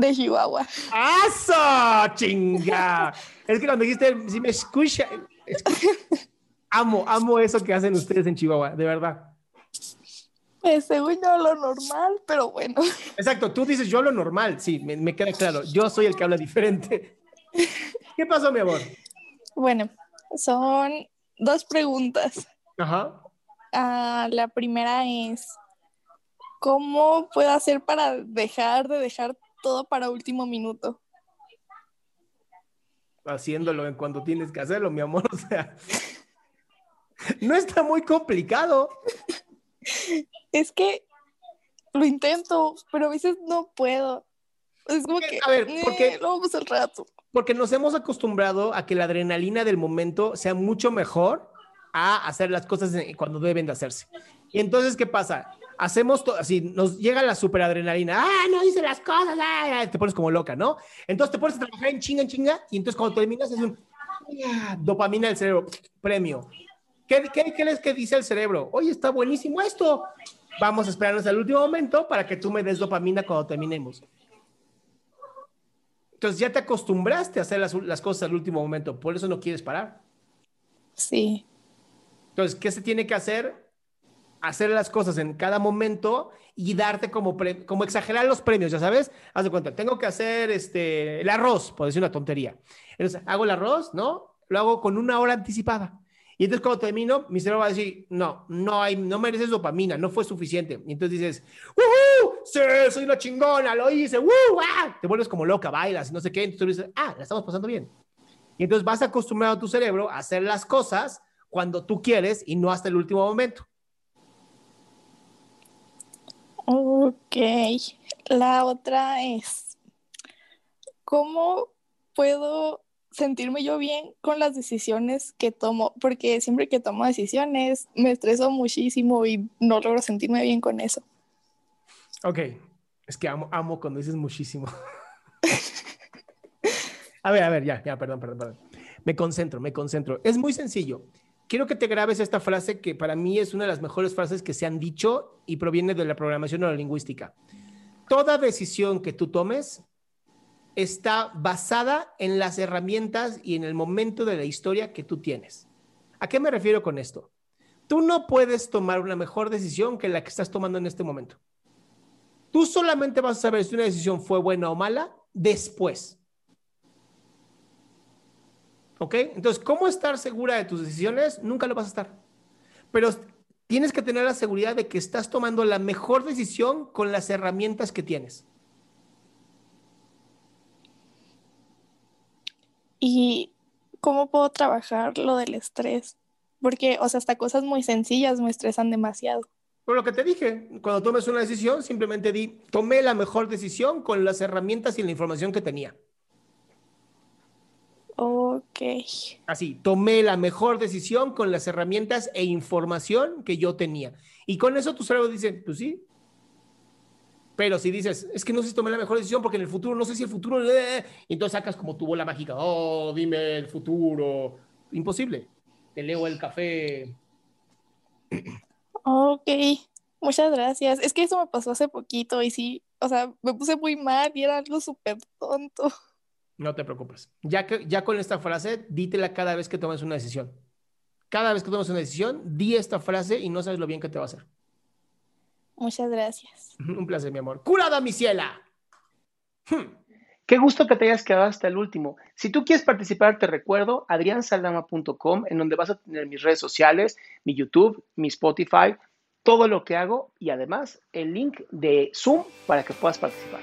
De Chihuahua. ¡Aso! ¡Chinga! es que cuando dijiste, si me escucha, amo, amo eso que hacen ustedes en Chihuahua, de verdad. Pues según yo lo normal, pero bueno. Exacto, tú dices yo lo normal, sí, me, me queda claro. Yo soy el que habla diferente. ¿Qué pasó, mi amor? Bueno, son dos preguntas. Ajá. Ah, la primera es, ¿cómo puedo hacer para dejar de dejar todo para último minuto? Haciéndolo en cuando tienes que hacerlo, mi amor. O sea, no está muy complicado. Es que lo intento, pero a veces no puedo. Es como que, a ver, porque eh, lo vamos al rato. Porque nos hemos acostumbrado a que la adrenalina del momento sea mucho mejor a hacer las cosas cuando deben de hacerse. Y entonces, ¿qué pasa? Hacemos todo, así, nos llega la superadrenalina, ah, no dice las cosas, ah, te pones como loca, ¿no? Entonces te pones a trabajar en chinga, en chinga, y entonces cuando terminas es un ah, dopamina del cerebro, premio. ¿Qué, qué, qué les que dice el cerebro? Oye, está buenísimo esto. Vamos a esperarnos al último momento para que tú me des dopamina cuando terminemos. Entonces ya te acostumbraste a hacer las, las cosas al último momento, por eso no quieres parar. Sí. Entonces, ¿qué se tiene que hacer? Hacer las cosas en cada momento y darte como, como exagerar los premios, ya sabes. Haz de cuenta, tengo que hacer este, el arroz, por decir una tontería. Entonces, hago el arroz, ¿no? Lo hago con una hora anticipada. Y entonces cuando termino, mi cerebro va a decir, no, no hay, no mereces dopamina, no fue suficiente. Y entonces dices, ¡Woohoo! Sí, soy una chingona, lo hice, ¡Woo! ¡Ah! Te vuelves como loca, bailas no sé qué. Entonces tú dices, ah, la estamos pasando bien. Y entonces vas acostumbrado a tu cerebro a hacer las cosas cuando tú quieres y no hasta el último momento. Ok. La otra es, ¿cómo puedo sentirme yo bien con las decisiones que tomo? Porque siempre que tomo decisiones me estreso muchísimo y no logro sentirme bien con eso. Ok, es que amo, amo cuando dices muchísimo. a ver, a ver, ya, ya, perdón, perdón, perdón. Me concentro, me concentro. Es muy sencillo. Quiero que te grabes esta frase que para mí es una de las mejores frases que se han dicho y proviene de la programación neurolingüística. Toda decisión que tú tomes está basada en las herramientas y en el momento de la historia que tú tienes. ¿A qué me refiero con esto? Tú no puedes tomar una mejor decisión que la que estás tomando en este momento. Tú solamente vas a saber si una decisión fue buena o mala después. ¿Ok? Entonces, ¿cómo estar segura de tus decisiones? Nunca lo vas a estar. Pero tienes que tener la seguridad de que estás tomando la mejor decisión con las herramientas que tienes. ¿Y cómo puedo trabajar lo del estrés? Porque, o sea, hasta cosas muy sencillas me estresan demasiado. Por lo que te dije, cuando tomes una decisión, simplemente di, tomé la mejor decisión con las herramientas y la información que tenía. Ok. Así, tomé la mejor decisión con las herramientas e información que yo tenía. Y con eso tu cerebro dice, pues sí. Pero si dices, es que no sé si tomé la mejor decisión porque en el futuro, no sé si el futuro... eh", y entonces sacas como tu bola mágica, oh, dime el futuro. Imposible. Te leo el café. Ok. Muchas gracias. Es que eso me pasó hace poquito y sí, o sea, me puse muy mal y era algo súper tonto. No te preocupes. Ya, que, ya con esta frase, dítela cada vez que tomes una decisión. Cada vez que tomes una decisión, di esta frase y no sabes lo bien que te va a hacer. Muchas gracias. Un placer, mi amor. ¡Curada, mi ciela! Hmm. Qué gusto que te hayas quedado hasta el último. Si tú quieres participar, te recuerdo adriansaldama.com, en donde vas a tener mis redes sociales, mi YouTube, mi Spotify, todo lo que hago y además el link de Zoom para que puedas participar.